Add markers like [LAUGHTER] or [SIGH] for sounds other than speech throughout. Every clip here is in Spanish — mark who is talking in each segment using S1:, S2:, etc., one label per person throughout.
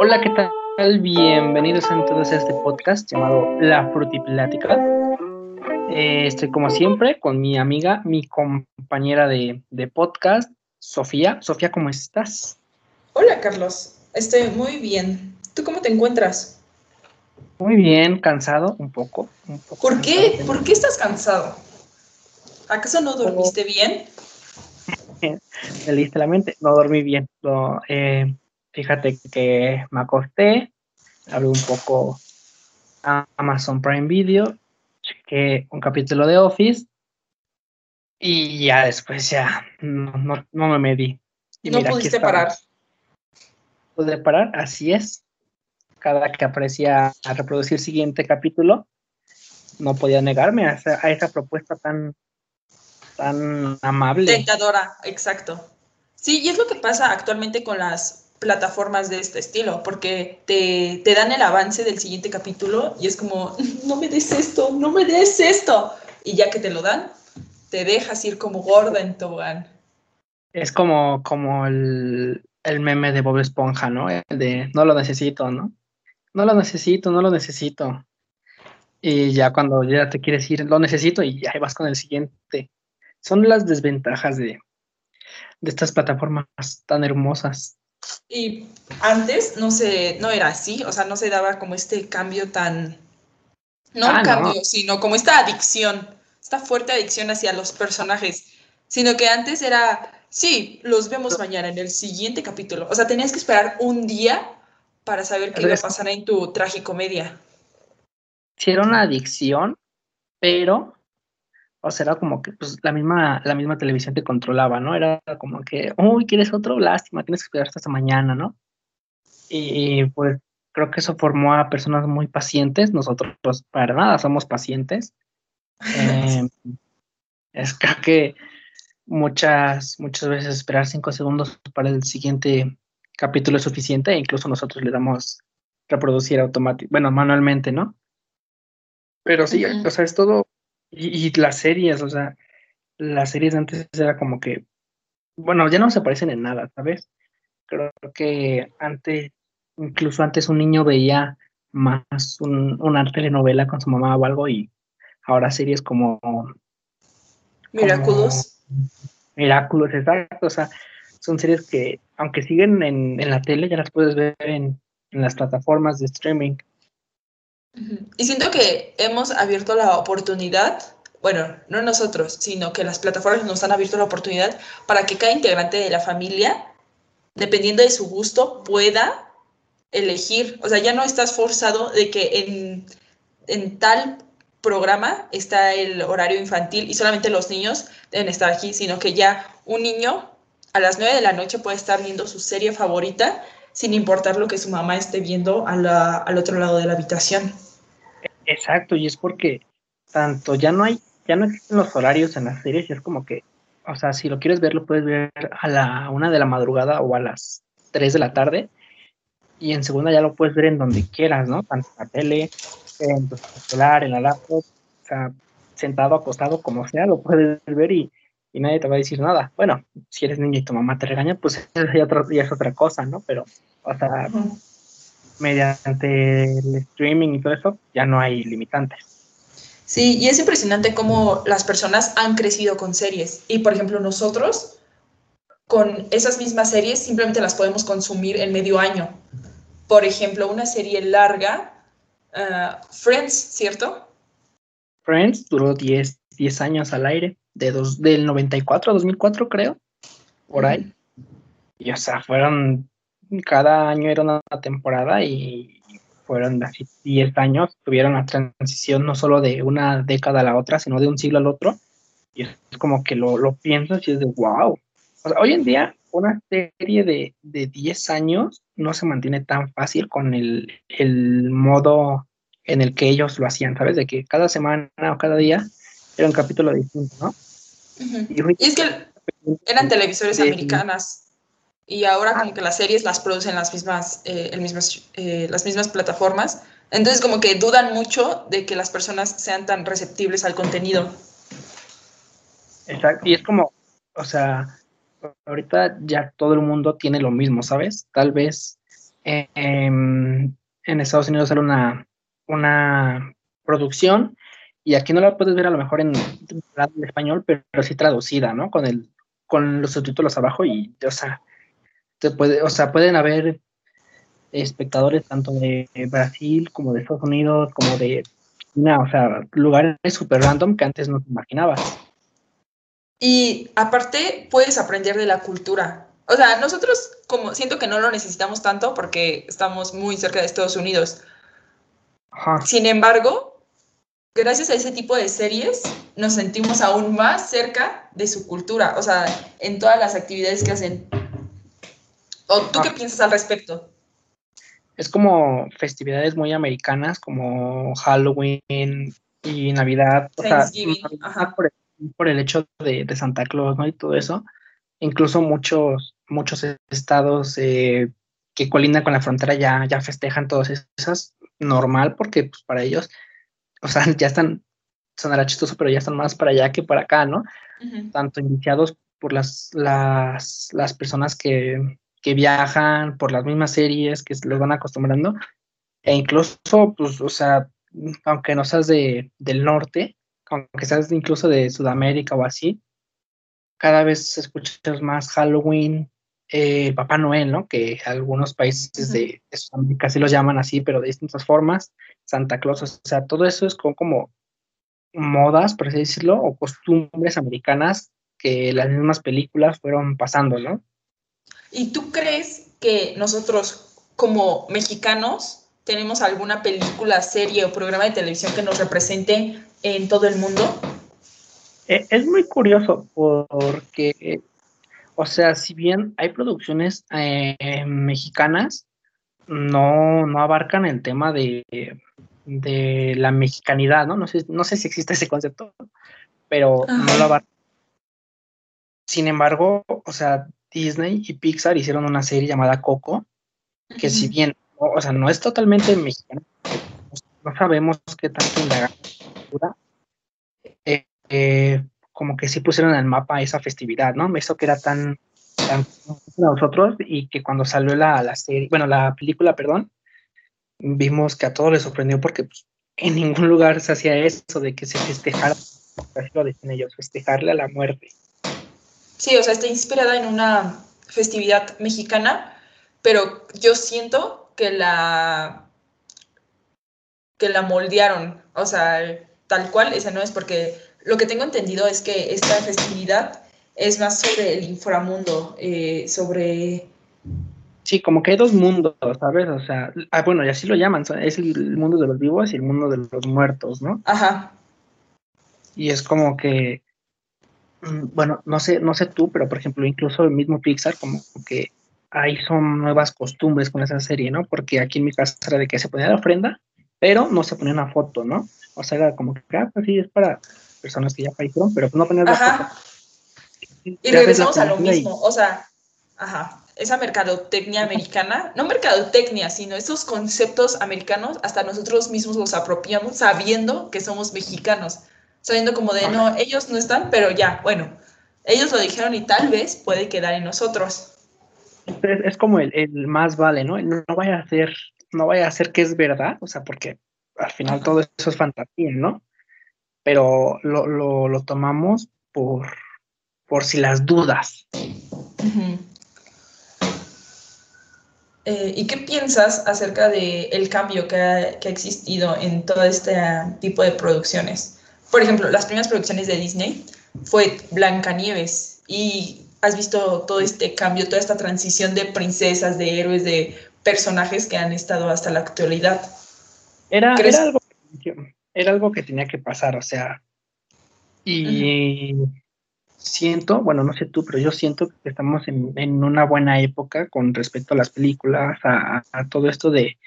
S1: Hola, ¿qué tal? Bienvenidos a todos a este podcast llamado La Frutiplática. Eh, estoy como siempre con mi amiga, mi compañera de, de podcast, Sofía. Sofía, ¿cómo estás?
S2: Hola, Carlos. Estoy muy bien. ¿Tú cómo te encuentras?
S1: Muy bien, cansado un poco. Un poco
S2: ¿Por qué? ¿Por qué estás cansado? ¿Acaso no dormiste bien? [LAUGHS]
S1: Me leíste la mente, no dormí bien. No, eh, fíjate que me acosté, abrí un poco Amazon Prime Video, chequé un capítulo de Office y ya después ya no, no, no me medí. Y
S2: no pudiste parar.
S1: Pude parar, así es. Cada que aparecía a reproducir el siguiente capítulo, no podía negarme a esa, a esa propuesta tan, tan amable.
S2: Tentadora, exacto. Sí, y es lo que pasa actualmente con las plataformas de este estilo, porque te, te, dan el avance del siguiente capítulo y es como, [LAUGHS] no me des esto, no me des esto. Y ya que te lo dan, te dejas ir como gorda en tobogán.
S1: Es como, como el, el meme de Bob Esponja, ¿no? El de no lo necesito, ¿no? No lo necesito, no lo necesito. Y ya cuando ya te quieres ir, lo necesito y ya vas con el siguiente. Son las desventajas de, de estas plataformas tan hermosas.
S2: Y antes no se, no era así, o sea, no se daba como este cambio tan, no ah, cambio, no. sino como esta adicción, esta fuerte adicción hacia los personajes, sino que antes era, sí, los vemos mañana en el siguiente capítulo, o sea, tenías que esperar un día para saber qué iba a pasar en tu tragicomedia.
S1: Sí, era una adicción, pero o sea, era como que pues, la, misma, la misma televisión te controlaba, ¿no? Era como que, uy, ¿quieres otro? Lástima, tienes que esperar hasta mañana, ¿no? Y pues creo que eso formó a personas muy pacientes. Nosotros, pues, para nada somos pacientes. Eh, [LAUGHS] es creo que muchas, muchas veces esperar cinco segundos para el siguiente capítulo es suficiente e incluso nosotros le damos reproducir automático, bueno, manualmente, ¿no? Pero sí, uh -huh. o sea, es todo y, y, las series, o sea, las series antes era como que, bueno, ya no se parecen en nada, ¿sabes? Creo que antes, incluso antes un niño veía más un, una telenovela con su mamá o algo y ahora series como...
S2: Miraculous.
S1: Miraculous, exacto, o sea, son series que, aunque siguen en, en la tele, ya las puedes ver en, en las plataformas de streaming.
S2: Y siento que hemos abierto la oportunidad, bueno, no nosotros, sino que las plataformas nos han abierto la oportunidad para que cada integrante de la familia, dependiendo de su gusto, pueda elegir. O sea, ya no estás forzado de que en, en tal programa está el horario infantil y solamente los niños deben estar aquí, sino que ya un niño a las 9 de la noche puede estar viendo su serie favorita sin importar lo que su mamá esté viendo a la, al otro lado de la habitación.
S1: Exacto, y es porque tanto ya no hay, ya no existen los horarios en las series, es como que, o sea, si lo quieres ver, lo puedes ver a la una de la madrugada o a las 3 de la tarde, y en segunda ya lo puedes ver en donde quieras, ¿no? Tanto en la tele, en tu celular, en la laptop, o sea, sentado, acostado, como sea, lo puedes ver y, y nadie te va a decir nada. Bueno, si eres niño y tu mamá te regaña, pues [LAUGHS] ya, ya es otra cosa, ¿no? Pero, o sea, mediante el streaming y todo eso, ya no hay limitantes.
S2: Sí, y es impresionante cómo las personas han crecido con series. Y, por ejemplo, nosotros, con esas mismas series, simplemente las podemos consumir en medio año. Por ejemplo, una serie larga, uh, Friends, ¿cierto?
S1: Friends duró 10, 10 años al aire de dos, del 94 a 2004, creo, por ahí. Y, o sea, fueron, cada año era una temporada y fueron así 10 años, tuvieron la transición no solo de una década a la otra, sino de un siglo al otro. Y es como que lo, lo piensas y es de wow. O sea, hoy en día, una serie de, de 10 años no se mantiene tan fácil con el, el modo en el que ellos lo hacían, ¿sabes? De que cada semana o cada día era un capítulo distinto, ¿no?
S2: Uh -huh. Y es que eran televisores de, americanas y ahora como que las series las producen las mismas, eh, el mismas, eh, las mismas plataformas. Entonces como que dudan mucho de que las personas sean tan receptibles al contenido.
S1: Exacto, y es como, o sea, ahorita ya todo el mundo tiene lo mismo, ¿sabes? Tal vez en, Estados Unidos una, una producción y aquí no la puedes ver a lo mejor en, en español, pero, sí traducida, ¿no? Con el con los subtítulos abajo y, o sea, te puede, o sea, pueden haber espectadores tanto de Brasil como de Estados Unidos, como de China, o sea, lugares súper random que antes no te imaginabas.
S2: Y aparte puedes aprender de la cultura. O sea, nosotros como siento que no lo necesitamos tanto porque estamos muy cerca de Estados Unidos. Sin embargo, gracias a ese tipo de series nos sentimos aún más cerca de su cultura, o sea, en todas las actividades que hacen. ¿O tú qué piensas al respecto?
S1: Es como festividades muy americanas, como Halloween y Navidad. O sea, por, el, por, el, hecho de, de, Santa Claus, ¿no? Y todo eso. Incluso muchos, muchos estados eh, que colindan con la frontera ya, ya festejan todas esas normal, porque pues, para ellos, o sea, [LAUGHS] ya están, sonará chistoso, pero ya están más para allá que para acá, ¿no? Tanto iniciados por las, las, las personas que, que viajan por las mismas series que los van acostumbrando, e incluso, pues, o sea, aunque no seas de, del norte, aunque seas incluso de Sudamérica o así, cada vez escuchas más Halloween, eh, Papá Noel, ¿no? Que algunos países de, Sudamérica sí los llaman así, pero de distintas formas, Santa Claus, o sea, todo eso es como, como modas, por así decirlo, o costumbres americanas que las mismas películas fueron pasando, ¿no?
S2: ¿Y tú crees que nosotros como mexicanos tenemos alguna película, serie o programa de televisión que nos represente en todo el mundo?
S1: Eh, es muy curioso porque, o sea, si bien hay producciones eh, mexicanas, no, no abarcan el tema de, de la mexicanidad, ¿no? No sé, no sé si existe ese concepto, pero no lo abarcan. Sin embargo, o sea, Disney y Pixar hicieron una serie llamada Coco, que si bien, o sea, no es totalmente mexicana, no sabemos qué tanto indagar eh, eh, como que sí pusieron en el mapa esa festividad, ¿no? Eso que era tan, tan nosotros y que cuando salió la, la serie, bueno, la película, perdón, vimos que a todos les sorprendió porque pues, en ningún lugar se hacía eso de que se festejara, lo decían ellos, festejarle a la muerte.
S2: Sí, o sea, está inspirada en una festividad mexicana, pero yo siento que la que la moldearon, o sea, tal cual, esa no es porque lo que tengo entendido es que esta festividad es más sobre el inframundo, eh, sobre...
S1: Sí, como que hay dos mundos, ¿sabes? O sea, ah, bueno, y así lo llaman, es el mundo de los vivos y el mundo de los muertos, ¿no?
S2: Ajá.
S1: Y es como que Mm, bueno, no sé, no sé tú, pero por ejemplo, incluso el mismo Pixar, como que ahí son nuevas costumbres con esa serie, ¿no? Porque aquí en mi casa era de que se ponía la ofrenda, pero no se ponía una foto, ¿no? O sea, era como que, ah, pues sí, es para personas que ya fallecieron, pero no ponías la foto.
S2: Y regresamos a lo mismo, o sea, ajá, esa mercadotecnia americana, no mercadotecnia, sino esos conceptos americanos, hasta nosotros mismos los apropiamos sabiendo que somos mexicanos sabiendo como de, no, ellos no están, pero ya, bueno, ellos lo dijeron y tal vez puede quedar en nosotros.
S1: Es, como el, más vale, ¿no? No vaya a ser, no vaya a ser que es verdad, o sea, porque al final todo eso es fantasía, ¿no? Pero lo, tomamos por, por si las dudas.
S2: Eh, ¿Y qué piensas acerca del el cambio que ha, que ha, existido en todo este tipo de producciones? por ejemplo, las primeras producciones de Disney fue Blancanieves y has visto todo este cambio, toda esta transición de princesas, de héroes, de personajes que han estado hasta la actualidad.
S1: Era, era, algo, era algo que tenía que pasar, o sea, y siento, bueno, no sé tú, pero yo siento que estamos en, una buena época con respecto a las películas, a, a todo esto de,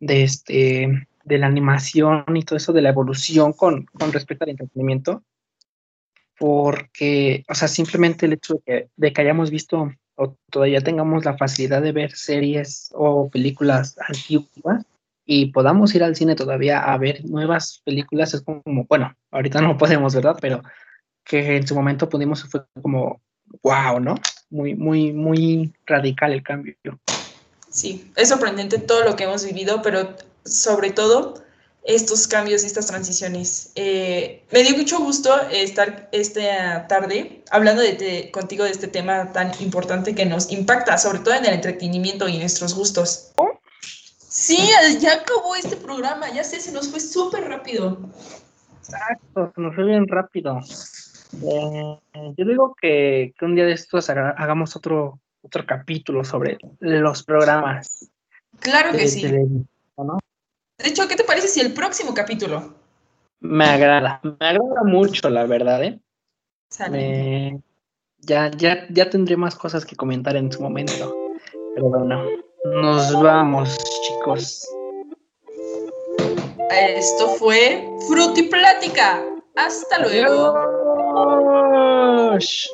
S1: de este de la animación y todo eso de la evolución con, respecto al entretenimiento, porque, o sea, simplemente el hecho de que, hayamos visto o todavía tengamos la facilidad de ver series o películas antiguas y podamos ir al cine todavía a ver nuevas películas, es como, bueno, ahorita no [LAUGHS] podemos, ¿verdad? Pero que en su momento pudimos, fue como, wow, ¿no? Muy, muy, muy radical el cambio.
S2: Sí, es sorprendente todo lo que hemos vivido, pero sobre todo estos cambios y estas transiciones. Eh, me dio mucho gusto estar esta tarde hablando de contigo de este tema tan importante que nos impacta, sobre todo en el entretenimiento y nuestros gustos. Sí, ya acabó este programa, ya sé, se nos fue súper rápido.
S1: Exacto, se nos fue bien rápido. Eh, yo digo que, un día de estos hagamos otro, otro capítulo sobre los programas.
S2: Claro que sí. De hecho, ¿qué te parece si el próximo capítulo?
S1: Me agrada, me agrada mucho, la verdad, ¿eh? ya, ya, ya tendré más cosas que comentar en su momento. Pero bueno, nos vamos, chicos.
S2: Esto fue Frutiplática. Hasta luego.
S1: Adiós.